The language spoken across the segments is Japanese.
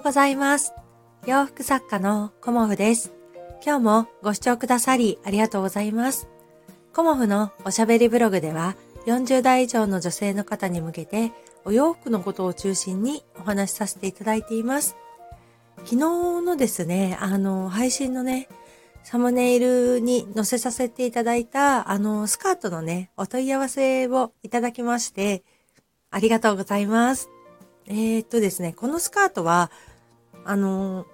うございます。洋服作家のコモフです。今日もご視聴くださりありがとうございます。コモフのおしゃべりブログでは40代以上の女性の方に向けてお洋服のことを中心にお話しさせていただいています。昨日のですね、あの、配信のね、サムネイルに載せさせていただいた、あの、スカートのね、お問い合わせをいただきまして、ありがとうございます。えー、っとですね、このスカートは、あの、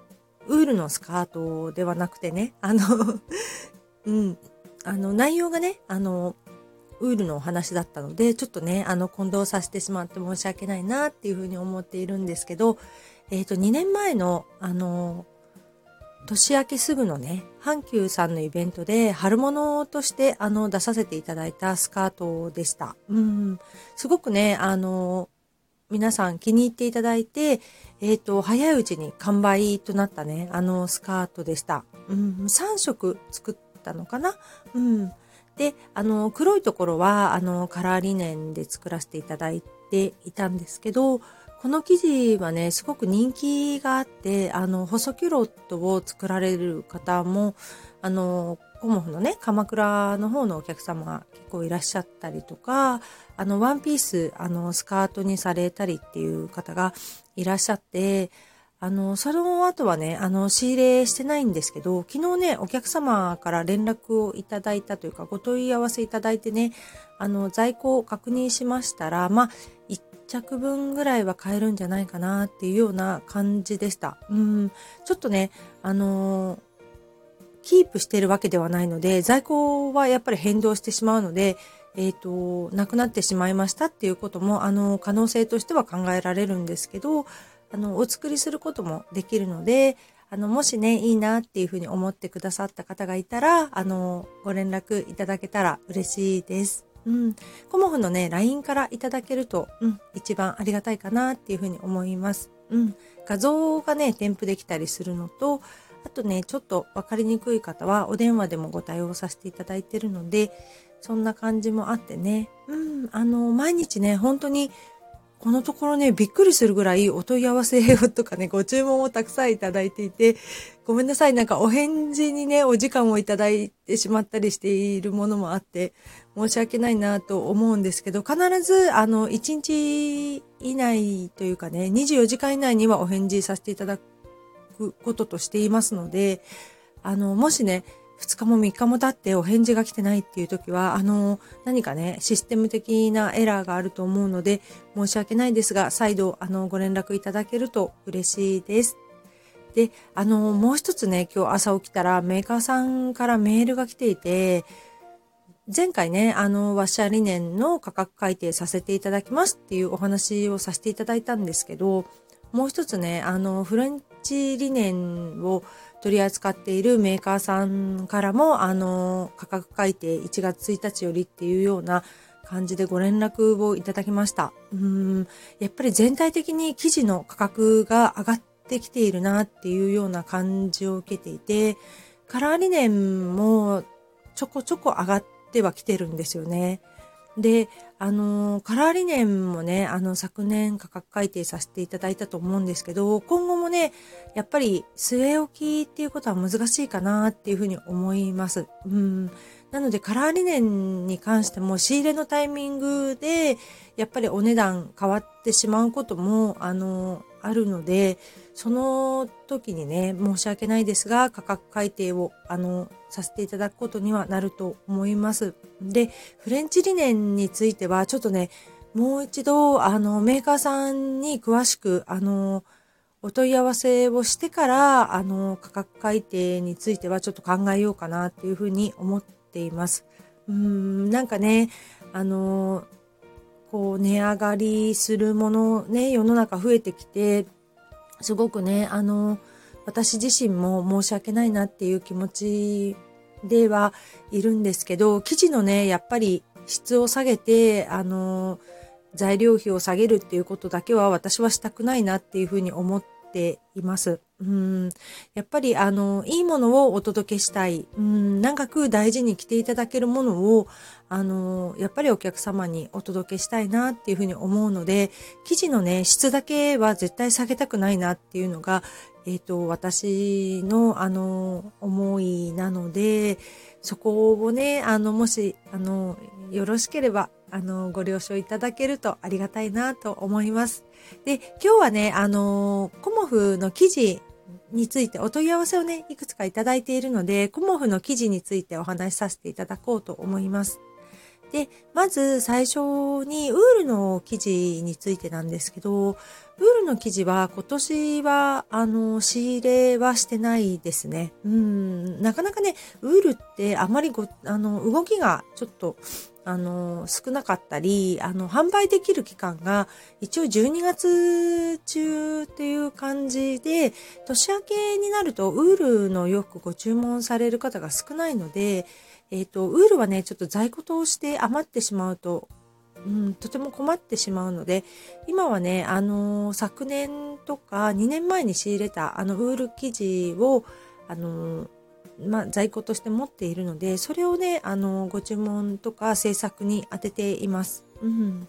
ウールのスカートではなくてね、あの うん、あの、内容がね、あの、ウールのお話だったので、ちょっとね、あの、混同させてしまって申し訳ないなっていうふうに思っているんですけど、えっ、ー、と、2年前の、あの、年明けすぐのね、阪急さんのイベントで春物としてあの出させていただいたスカートでした。うん。すごくね、あの、皆さん気に入っていただいて、えっ、ー、と、早いうちに完売となったね、あのスカートでした。うん、3色作ったのかな？うん。で、あの、黒いところは、あの、カラーリネンで作らせていただいていたんですけど、この生地はね、すごく人気があって、あの、細キュロットを作られる方も、あの、コモフのね、鎌倉の方のお客様が結構いらっしゃったりとか、あの、ワンピース、あの、スカートにされたりっていう方がいらっしゃって、あの、その後はね、あの、仕入れしてないんですけど、昨日ね、お客様から連絡をいただいたというか、ご問い合わせいただいてね、あの、在庫を確認しましたら、まあ、1着分ぐらいは買えるんじゃないかなっていうような感じでした。うん、ちょっとね、あのキープしてるわけではないので、在庫はやっぱり変動してしまうので、えっ、ー、と、なくなってしまいましたっていうことも、あの、可能性としては考えられるんですけど、あの、お作りすることもできるので、あの、もしね、いいなっていうふうに思ってくださった方がいたら、あの、ご連絡いただけたら嬉しいです。うん。コモフのね、LINE からいただけると、うん、一番ありがたいかなっていうふうに思います。うん。画像がね、添付できたりするのと、あとね、ちょっと分かりにくい方はお電話でもご対応させていただいてるので、そんな感じもあってね、うん、あの、毎日ね、本当にこのところね、びっくりするぐらいお問い合わせとかね、ご注文をたくさんいただいていて、ごめんなさい、なんかお返事にね、お時間をいただいてしまったりしているものもあって、申し訳ないなと思うんですけど、必ず、あの、1日以内というかね、24時間以内にはお返事させていただくこととしていますので、あの、もしね、2日も3日も経ってお返事が来てないっていう時は、あの、何かね、システム的なエラーがあると思うので、申し訳ないですが、再度、あの、ご連絡いただけると嬉しいです。で、あの、もう一つね、今日朝起きたらメーカーさんからメールが来ていて、前回ね、あの、ワッシャー理念の価格改定させていただきますっていうお話をさせていただいたんですけど、もう一つね、あの、フレンチ理念を取り扱っているメーカーさんからも、あの、価格改定1月1日よりっていうような感じでご連絡をいただきました。うん、やっぱり全体的に生地の価格が上がってきているなっていうような感じを受けていて、カラー理念もちょこちょこ上がってはきてるんですよね。で、あの、カラー理念もね、あの、昨年価格改定させていただいたと思うんですけど、今後もね、やっぱり据え置きっていうことは難しいかなっていうふうに思います。うん。なので、カラー理念に関しても仕入れのタイミングで、やっぱりお値段変わってしまうことも、あの、あるので、その時にね、申し訳ないですが、価格改定を、あの、させていただくことにはなると思います。で、フレンチ理念については、ちょっとね、もう一度、あの、メーカーさんに詳しく、あの、お問い合わせをしてから、あの、価格改定についてはちょっと考えようかなっていうふうに思っています。うん、なんかね、あの、こう、値上がりするものね、世の中増えてきて、すごくね、あの、私自身も申し訳ないなっていう気持ちではいるんですけど、生地のね、やっぱり質を下げて、あの、材料費を下げるっていうことだけは私はしたくないなっていうふうに思っています。うん、やっぱりあの、いいものをお届けしたい。うん、長く大事に着ていただけるものを、あの、やっぱりお客様にお届けしたいなっていうふうに思うので、生地のね、質だけは絶対下げたくないなっていうのが、えっ、ー、と、私の、あの、思いなので、そこをね、あの、もし、あの、よろしければ、あの、ご了承いただけるとありがたいなと思います。で、今日はね、あの、コモフの生地についてお問い合わせをね、いくつかいただいているので、コモフの記事についてお話しさせていただこうと思います。で、まず最初にウールの生地についてなんですけど、ウールの生地は今年は、あの、仕入れはしてないですね。うん、なかなかね、ウールってあまりご、あの、動きがちょっと、あの、少なかったり、あの、販売できる期間が一応12月中っていう感じで、年明けになるとウールの洋服ご注文される方が少ないので、えっ、ー、と、ウールはね、ちょっと在庫として余ってしまうと、うん、とても困ってしまうので、今はね、あの、昨年とか2年前に仕入れたあのウール生地を、あのまあ、在庫として持っているので、それをね、あの、ご注文とか制作に当てています。うん。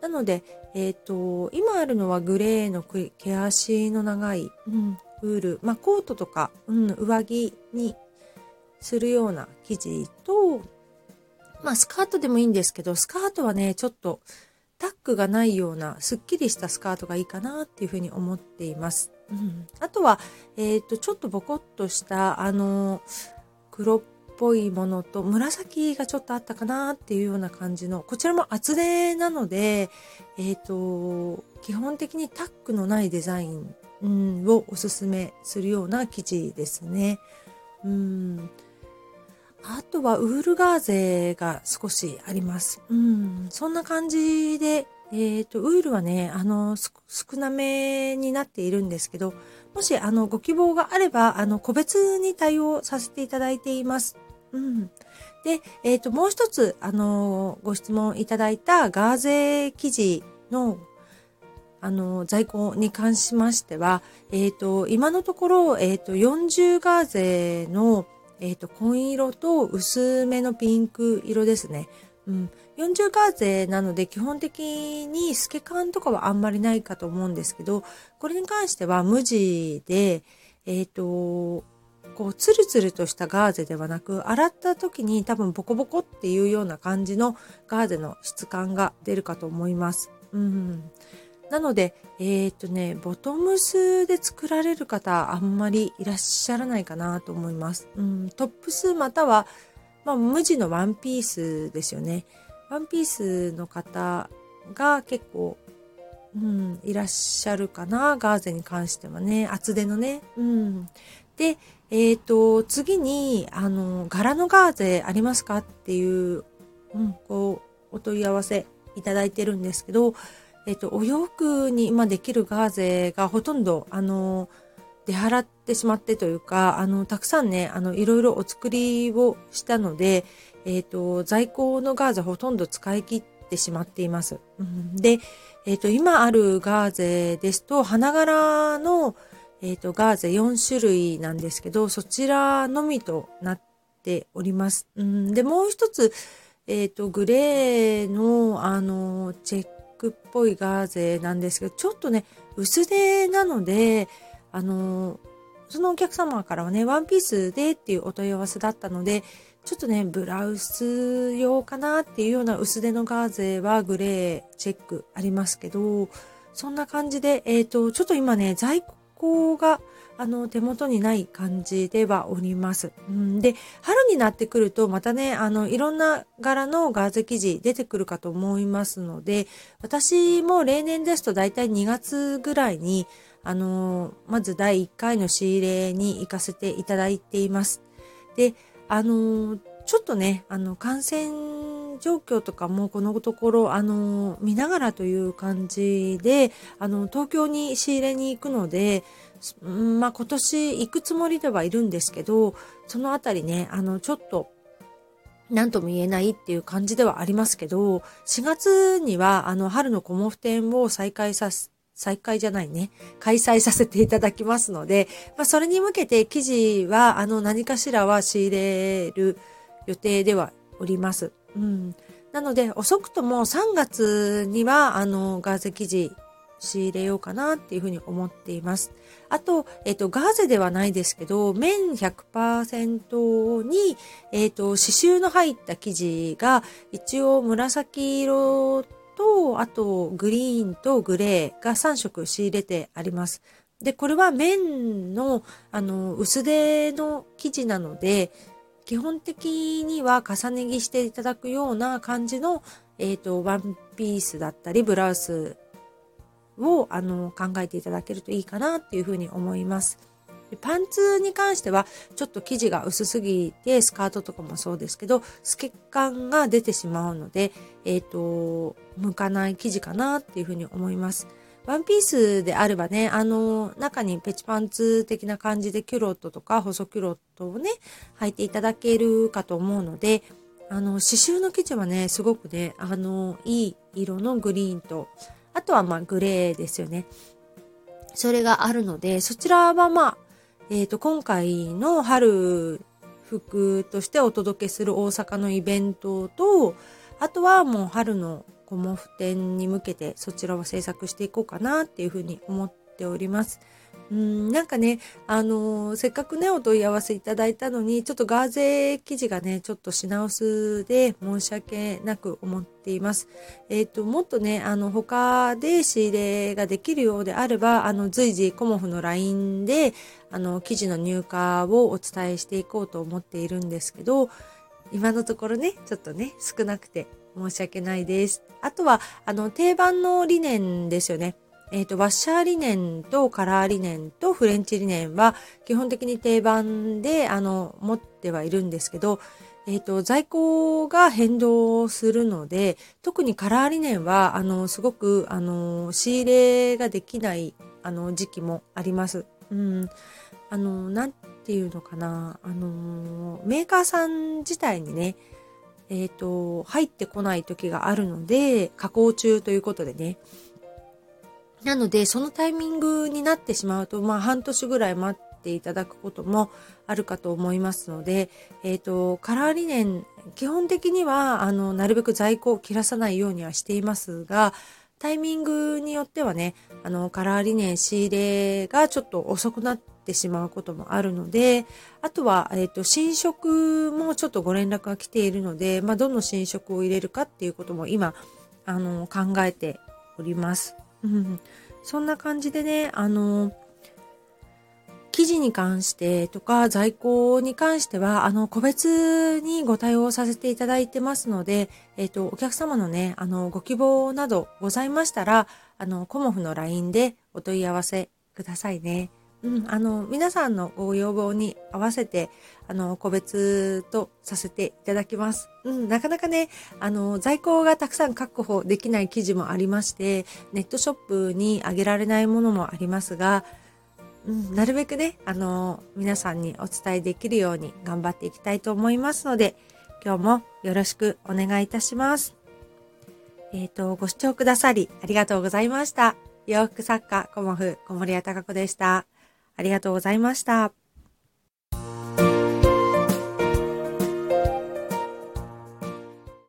なので、えっ、ー、と、今あるのはグレーの毛足の長い、うん、ウール、まあ、コートとか、うん、上着にするような生地と、まあ、スカートでもいいんですけど、スカートはね、ちょっと、タックがないような、すっきりしたスカートがいいかなっていうふうに思っています。うん、あとは、え、ー、と、ちょっとボコッとした、あの、黒っぽいものと、紫がちょっとあったかなっていうような感じの、こちらも厚手なので、えっ、ー、と、基本的にタックのないデザイン、をおすすめするような生地ですね。うん。あとはウールガーゼが少しあります。うん。そんな感じで、えっ、ー、と、ウールはね、あの、少なめになっているんですけど、もし、あの、ご希望があれば、あの、個別に対応させていただいています。うん。で、えっ、ー、と、もう一つ、あの、ご質問いただいたガーゼ生地の、あの、在庫に関しましては、えっ、ー、と、今のところ、えっ、と、40ガーゼの、えっ、と、紺色と薄めのピンク色ですね。うん。40ガーゼなので基本的に透け感とかはあんまりないかと思うんですけど、これに関しては無地で、えっ、ー、と、こう、ツルツルとしたガーゼではなく、洗った時に多分ボコボコっていうような感じのガーゼの質感が出るかと思います。うん。なので、えっ、ー、とね、ボトムスで作られる方あんまりいらっしゃらないかなと思います。うん、トップスまたは、まあ、無地のワンピースですよね。ワンピースの方が結構、うん、いらっしゃるかな、ガーゼに関してはね、厚手のね。うん。で、えっ、ー、と、次に、あの、柄のガーゼありますかっていう、うん、こう、お問い合わせいただいてるんですけど、えっ、ー、と、お洋服に今できるガーゼがほとんど、あの、出払ってしまってというか、あの、たくさんね、あの、いろいろお作りをしたので、えっ、ー、と、在庫のガーゼほとんど使い切ってしまっています。うん、で、えっ、ー、と、今あるガーゼですと、花柄の、えっ、ー、と、ガーゼ4種類なんですけど、そちらのみとなっております。うん、で、もう一つ、えっ、と、グレーの、あの、チェックっぽいガーゼなんですけど、ちょっとね、薄手なので、あの、そのお客様からはね、ワンピースでっていうお問い合わせだったので、ちょっとね、ブラウス用かなっていうような薄手のガーゼはグレーチェックありますけど、そんな感じで、えっ、ー、と、ちょっと今ね、在庫が、あの、手元にない感じではおります。ん、で、春になってくると、またね、あの、いろんな柄のガーゼ生地出てくるかと思いますので、私も例年ですと大体2月ぐらいに、あの、まず第1回の仕入れに行かせていただいています。で、あの、ちょっとね、あの、感染状況とかもこのところ、あの、見ながらという感じで、あの、東京に仕入れに行くので、まあ、今年行くつもりではいるんですけど、そのあたりね、あの、ちょっと、何とも言えないっていう感じではありますけど、4月には、あの、春のコモフ展を再開させ再開じゃないね、開催させていただきますので、まあ、それに向けて記事は、あの、何かしらは仕入れる予定ではおります。うん。なので、遅くとも3月には、あの、ガーゼ生地仕入れようかなっていうふうに思っています。あと、えっ、と、ガーゼではないですけど、綿100%に、えっ、と、刺繍の入った生地が、一応紫色と、とあと、グリーンとグレーが3色仕入れてあります。で、これは綿の、あの、薄手の生地なので、基本的には重ね着していただくような感じの、えっ、ー、と、ワンピースだったり、ブラウスを、あの、考えていただけるといいかなっていうふうに思います。でパンツに関しては、ちょっと生地が薄すぎて、スカートとかもそうですけど、透け感が出てしまうので、えっ、ー、と、向かない生地かなっていうふうに思います。ワンピースであればね、あの、中にペチパンツ的な感じでキュロットとか細キュロットをね、履いていただけるかと思うので、あの、刺繍の生地はね、すごくね、あの、いい色のグリーンと、あとはまあグレーですよね。それがあるので、そちらはまあ、えっ、ー、と、今回の春服としてお届けする大阪のイベントと、あとはもう春のコモフ展に向けてそちらを制作していこうかなっていうふうに思っております。うんなんかね、あのー、せっかくね、お問い合わせいただいたのに、ちょっとガーゼ生地がね、ちょっと品薄で申し訳なく思っています。えっ、ー、と、もっとね、あの、他で仕入れができるようであれば、あの、随時コモフの LINE で、あの、生地の入荷をお伝えしていこうと思っているんですけど、今のところね、ちょっとね、少なくて申し訳ないです。あとは、あの、定番の理念ですよね。えっ、ー、と、ワッシャーリネンとカラーリネンとフレンチリネンは基本的に定番で、あの、持ってはいるんですけど、えっ、ー、と、在庫が変動するので、特にカラーリネンは、あの、すごく、あの、仕入れができない、あの、時期もあります。うん。あの、なんていうのかな。あの、メーカーさん自体にね、えっ、ー、と、入ってこない時があるので、加工中ということでね、なので、そのタイミングになってしまうと、まあ、半年ぐらい待ってていただくこともあるかと思いますので、えっ、ー、と、カラーリネン、基本的には、あの、なるべく在庫を切らさないようにはしていますが、タイミングによってはね、あの、カラーリネン仕入れがちょっと遅くなってしまうこともあるので、あとは、えっ、ー、と、新色もちょっとご連絡が来ているので、まあ、どの新色を入れるかっていうことも今、あの、考えております。うん、そんな感じでね、あの、記事に関してとか在庫に関しては、あの、個別にご対応させていただいてますので、えっ、ー、と、お客様のね、あの、ご希望などございましたら、あの、コモフの LINE でお問い合わせくださいね。うん、あの、皆さんのご要望に合わせて、あの、個別とさせていただきます。うん、なかなかね、あの、在庫がたくさん確保できない記事もありまして、ネットショップにあげられないものもありますが、うん、なるべくね、あの、皆さんにお伝えできるように頑張っていきたいと思いますので、今日もよろしくお願いいたします。えっ、ー、と、ご視聴くださりありがとうございました。洋服作家、コモフ、小森屋隆子でした。ありがとうございました。